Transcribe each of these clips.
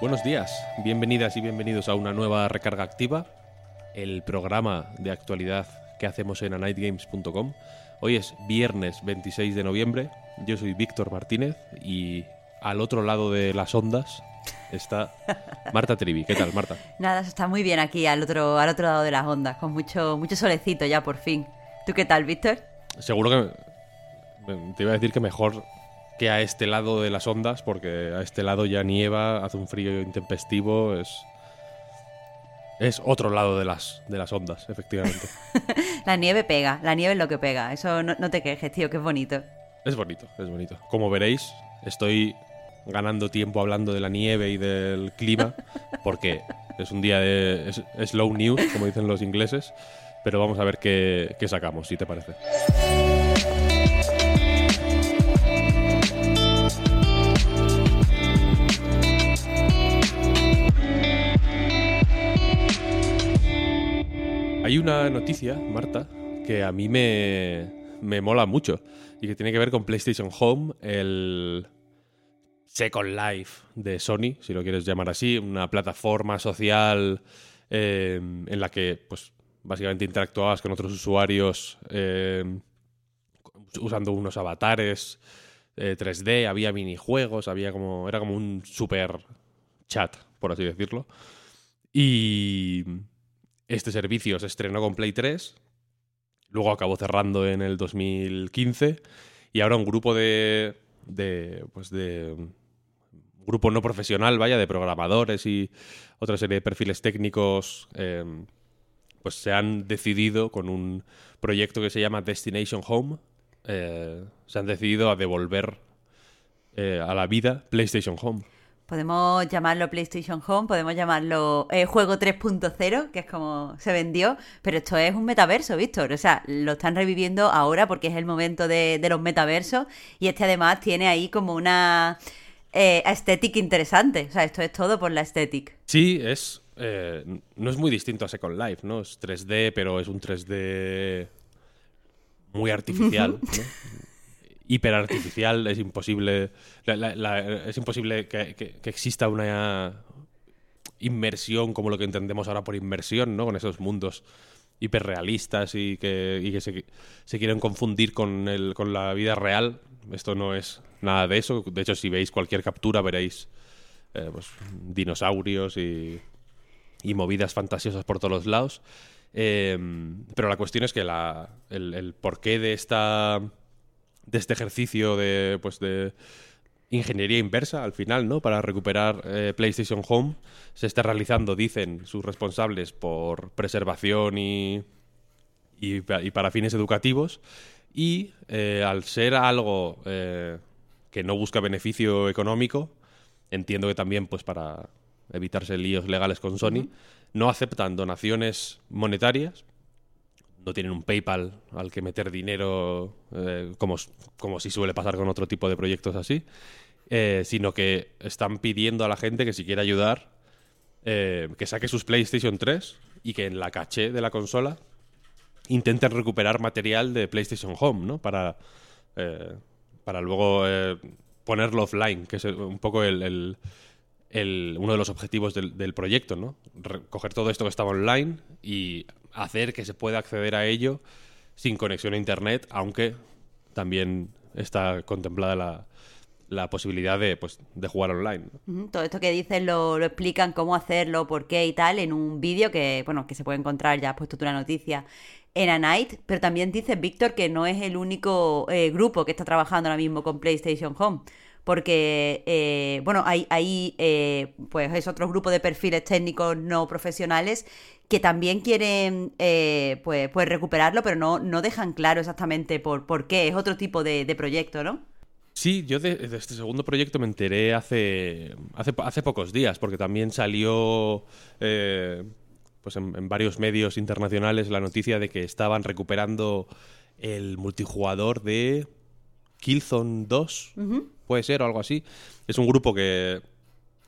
Buenos días, bienvenidas y bienvenidos a una nueva recarga activa, el programa de actualidad que hacemos en anightgames.com. Hoy es viernes 26 de noviembre, yo soy Víctor Martínez y al otro lado de las ondas está Marta Trivi. ¿Qué tal, Marta? Nada, está muy bien aquí al otro, al otro lado de las ondas, con mucho, mucho solecito ya por fin. ¿Tú qué tal, Víctor? Seguro que te iba a decir que mejor que a este lado de las ondas, porque a este lado ya nieva, hace un frío intempestivo, es es otro lado de las, de las ondas, efectivamente. la nieve pega, la nieve es lo que pega. Eso no, no, te quejes, tío, que es bonito. Es bonito, es bonito. Como veréis, estoy ganando tiempo hablando de la nieve y del clima, porque es un día de slow news, como dicen los ingleses, pero vamos a ver qué, qué sacamos, si te parece. Hay una noticia, Marta, que a mí me, me mola mucho y que tiene que ver con PlayStation Home, el Second Life de Sony, si lo quieres llamar así, una plataforma social eh, en la que, pues, básicamente interactuabas con otros usuarios eh, usando unos avatares 3D, eh, había minijuegos, había como. Era como un super chat, por así decirlo. Y este servicio se estrenó con Play 3, luego acabó cerrando en el 2015 y ahora un grupo de, de pues de grupo no profesional, vaya, de programadores y otra serie de perfiles técnicos, eh, pues se han decidido con un proyecto que se llama Destination Home, eh, se han decidido a devolver eh, a la vida PlayStation Home. Podemos llamarlo PlayStation Home, podemos llamarlo eh, Juego 3.0, que es como se vendió, pero esto es un metaverso, Víctor. O sea, lo están reviviendo ahora porque es el momento de, los metaversos y este además tiene ahí como una eh, estética interesante. O sea, esto es todo por la estética. Sí, es... Eh, no es muy distinto a Second Life, ¿no? Es 3D, pero es un 3D muy artificial, ¿no? Hiperartificial, es imposible, es imposible que, exista una inmersión como lo que entendemos ahora por inmersión, ¿no? Con esos mundos hiperrealistas y que, se, quieren confundir con, el, con la vida real. Esto no es nada de eso. De hecho, si veis cualquier captura veréis eh, pues, dinosaurios y, movidas fantasiosas por todos los lados. Eh, pero la cuestión es que la, el porqué de esta de este ejercicio de, pues de ingeniería inversa al final, ¿no? Para recuperar eh, PlayStation Home se está realizando, dicen sus responsables, por preservación y, y, para fines educativos. Y eh, al ser algo eh, que no busca beneficio económico, entiendo que también pues para evitarse líos legales con Sony, no aceptan donaciones monetarias, no tienen un PayPal al que meter dinero eh, como, como si suele pasar con otro tipo de proyectos así, eh, sino que están pidiendo a la gente que si quiere ayudar, eh, que saque sus PlayStation 3 y que en la caché de la consola intenten recuperar material de PlayStation Home, ¿no? Para, para luego ponerlo offline, que es un poco el, uno de los objetivos del, del proyecto, ¿no? Recoger todo esto que estaba online y hacer que se pueda acceder a ello sin conexión a Internet, aunque también está contemplada la, posibilidad de, pues, de jugar online. Todo esto que dices lo, lo, explican cómo hacerlo, por qué y tal, en un vídeo que, bueno, que se puede encontrar, ya has puesto tú la noticia, en A Night, pero también dices, Víctor, que no es el único eh, grupo que está trabajando ahora mismo con PlayStation Home, porque, eh, bueno, hay, hay eh, pues es otro grupo de perfiles técnicos no profesionales que también quieren eh, pues, pues recuperarlo, pero no, no dejan claro exactamente por, por qué. Es otro tipo de, proyecto, ¿no? Sí, yo de, este segundo proyecto me enteré hace, hace, hace pocos días, porque también salió pues en, varios medios internacionales la noticia de que estaban recuperando el multijugador de Killzone 2, puede ser, o algo así. Es un grupo que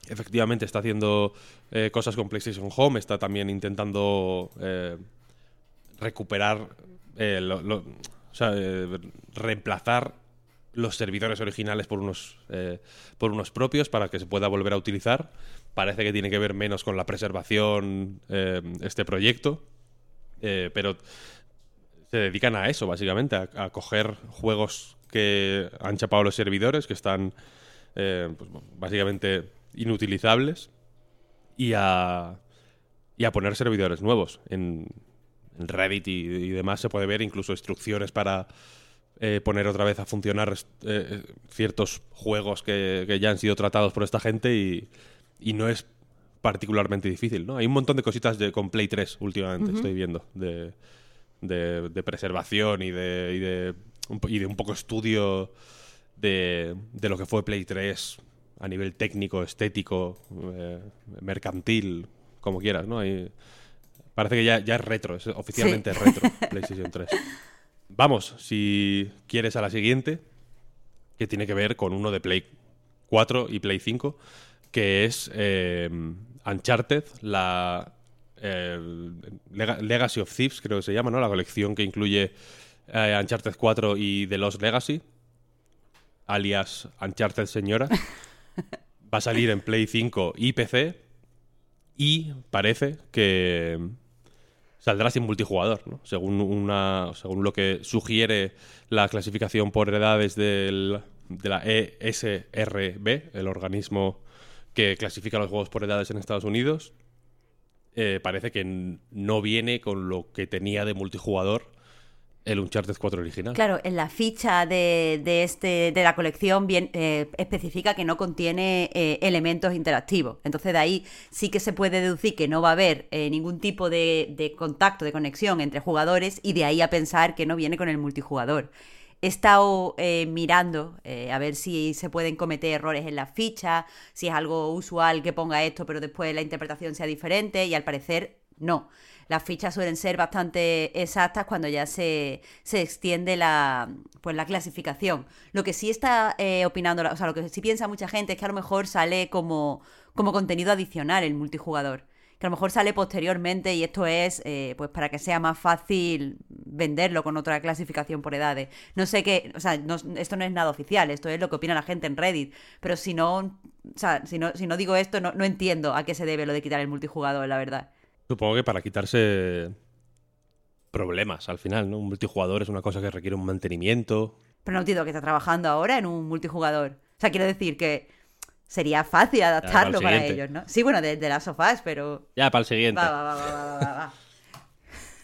efectivamente está haciendo eh, cosas con PlayStation Home, está también intentando eh, recuperar, eh, o sea, reemplazar los servidores originales por unos, por unos propios para que se pueda volver a utilizar. Parece que tiene que ver menos con la preservación este proyecto, pero se dedican a eso, básicamente, a, coger juegos que han chapado los servidores, que están eh, pues, básicamente inutilizables, y a, y a poner servidores nuevos. En, Reddit y, demás se puede ver incluso instrucciones para eh, poner otra vez a funcionar eh, ciertos juegos que, ya han sido tratados por esta gente y, y no es particularmente difícil, ¿no? Hay un montón de cositas de, con Play 3 últimamente, estoy viendo, de de, preservación y de, y de, y de un poco estudio de, de, lo que fue Play 3 a nivel técnico, estético, eh, mercantil, como quieras, ¿no? parece que ya, ya, es retro, es oficialmente retro PlayStation 3. Vamos, si quieres a la siguiente, que tiene que ver con uno de Play 4 y Play 5, que es eh, Uncharted, la eh, Legacy of Thieves, creo que se llama, ¿no? La colección que incluye eh, Uncharted 4 y The Lost Legacy, alias Uncharted Señora. Va a salir en Play 5 y PC y parece que saldrá sin multijugador, ¿no? según, una, según lo que sugiere la clasificación por edades del, de la ESRB, el organismo que clasifica los juegos por edades en Estados Unidos. Eh, parece que no viene con lo que tenía de multijugador el Uncharted 4 original. Claro, en la ficha de, de este, de la colección bien, eh, especifica que no contiene eh, elementos interactivos. Entonces de ahí sí que se puede deducir que no va a haber ningún tipo de, de contacto, de conexión entre jugadores y de ahí a pensar que no viene con el multijugador he estado eh, mirando eh, a ver si se pueden cometer errores en la ficha, si es algo usual que ponga esto, pero después la interpretación sea diferente, y al parecer no. Las fichas suelen ser bastante exactas cuando ya se, se extiende la, pues, la clasificación. Lo que sí está eh, opinando, o sea, lo que sí piensa mucha gente es que a lo mejor sale como, como contenido adicional el multijugador que a lo mejor sale posteriormente y esto es pues para que sea más fácil venderlo con otra clasificación por edades. No sé qué, o sea, esto no es nada oficial, esto es lo que opina la gente en Reddit, pero si no, o sea, si no, si no digo esto, no, entiendo a qué se debe lo de quitar el multijugador, la verdad. Supongo que para quitarse problemas al final, ¿no? Un multijugador es una cosa que requiere un mantenimiento. Pero no entiendo que está trabajando ahora en un multijugador. O sea, quiero decir que sería fácil adaptarlo para, ellos, ¿no? Sí, bueno, de, las sofás, pero... Ya, para el siguiente. Va, va, va, va, va, va.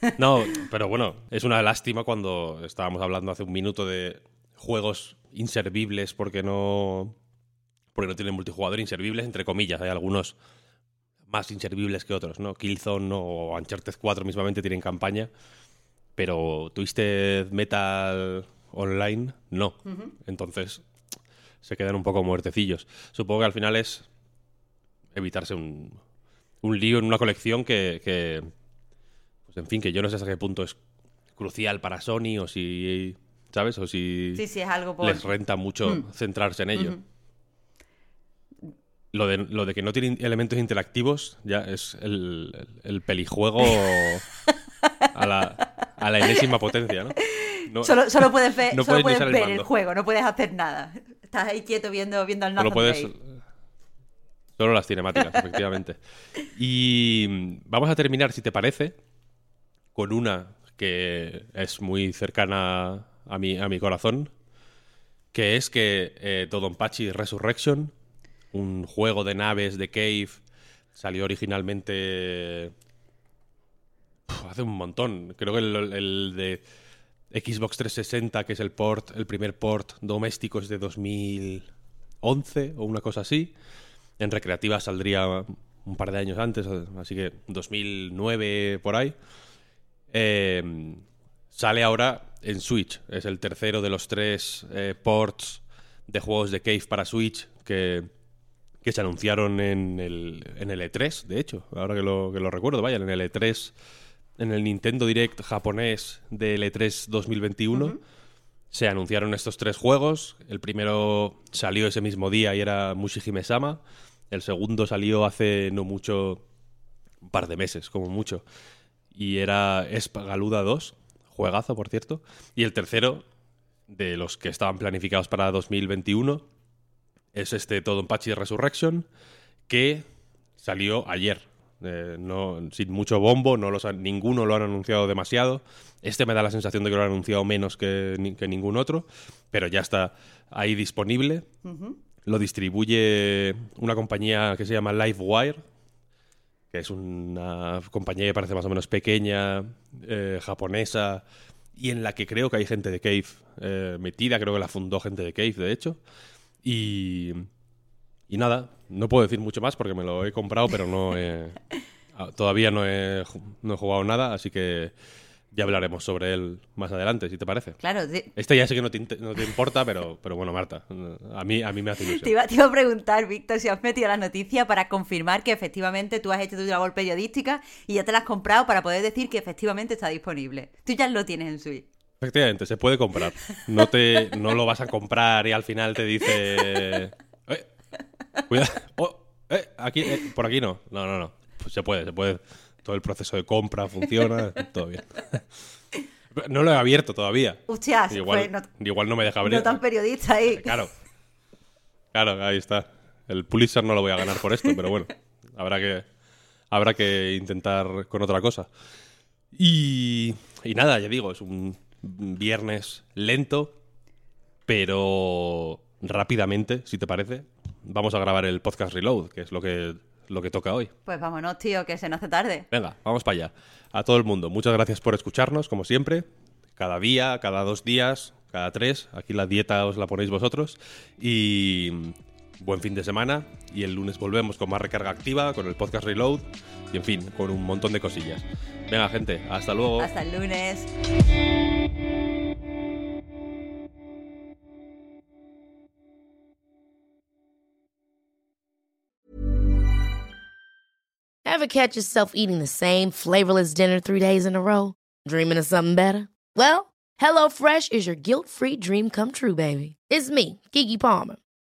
No, pero bueno, es una lástima cuando estábamos hablando hace un minuto de juegos inservibles porque no porque no tienen multijugador inservibles entre comillas, hay algunos más inservibles que otros, ¿no? Killzone o Uncharted 4 mismamente tienen campaña, pero Twisted Metal Online no. Entonces se quedan un poco muertecillos. Supongo que al final es evitarse un, un lío en una colección que en fin, que yo no sé hasta qué punto es crucial para Sony o si, ¿sabes? O si es algo les renta mucho mm. centrarse en ello. Lo de, lo de que no tiene elementos interactivos ya es el, el, pelijuego a la, a la enésima potencia, ¿no? solo, solo, puedes ver, solo puedes ver el, juego, no puedes hacer nada. Estás ahí quieto viendo, viendo al Nathan puedes, Solo las cinemáticas, efectivamente. Y vamos a terminar, si te parece, con una que es muy cercana a mi, a mi corazón, que es que eh, Dodonpachi Resurrection, un juego de naves de Cave, salió originalmente hace un montón. Creo que el, de Xbox 360, que es el port, el primer port doméstico es de 2000 2011 o una cosa así. En recreativa saldría un par de años antes, así que 2009 por ahí. Eh, sale ahora en Switch. Es el tercero de los tres eh, ports de juegos de Cave para Switch que, que se anunciaron en el, en el E3, de hecho, ahora que lo, que lo recuerdo, vaya, en el E3, en el Nintendo Direct japonés del E3 2021. Se anunciaron estos tres juegos. El primero salió ese mismo día y era Mushihime-sama. El segundo salió hace no mucho, un par de meses, como mucho. Y era Espagaluda 2, juegazo, por cierto. Y el tercero, de los que estaban planificados para 2021, es este Todonpachi Resurrection, que salió ayer. Eh, no, sin mucho bombo, no los han- ninguno lo han anunciado demasiado. Este me da la sensación de que lo han anunciado menos que, ni- que ningún otro, pero ya está ahí disponible. Lo distribuye una compañía que se llama Livewire, que es una compañía que parece más o menos pequeña, eh, japonesa, y en la que creo que hay gente de Cave eh, metida, creo que la fundó gente de Cave, de hecho. Y, y nada, no puedo decir mucho más porque me lo he comprado, pero no he- todavía no he, no he jugado nada, así que ya hablaremos sobre él más adelante, si te parece. Claro, te, Este ya sé que no te, no te importa, pero, pero bueno, Marta, a mí, a mí me hace te ilusión. iba, te iba a preguntar, Víctor, si has metido la noticia para confirmar que efectivamente tú has hecho tu labor periodística y ya te la has comprado para poder decir que efectivamente está disponible. Tú ya lo tienes en Switch. Efectivamente, se puede comprar. No, te, no lo vas a comprar y al final te dice... "Eh, cuidado, oh, eh, aquí, eh, por aquí no. No, no, no. Pues se puede, se puede. Todo el proceso de compra funciona, todo bien. No lo he abierto todavía. Hostias, Igual, pues no, igual no me deja abrir. no tan periodista ahí. Claro. Claro, ahí está. El Pulitzer no lo voy a ganar por esto, pero bueno, habrá que, habrá que intentar con otra cosa. Y, y nada, ya digo, es un viernes lento, pero rápidamente, si te parece, vamos a grabar el podcast Reload, que es lo que, lo que toca hoy. Pues vámonos, tío, que se nos hace tarde. Venga, vamos para allá. A todo el mundo, muchas gracias por escucharnos, como siempre. Cada día, cada dos días, cada tres. Aquí la dieta os la ponéis vosotros. Y buen fin de semana. Y el lunes volvemos con más recarga activa, con el podcast Reload. Y en fin, con un montón de cosillas. Venga, gente, hasta luego. Hasta el lunes. Ever catch yourself eating the same flavorless dinner three days in a row? Dreaming of something better? Well, HelloFresh is your guilt free dream come true, baby. It's me, Kiki Palmer.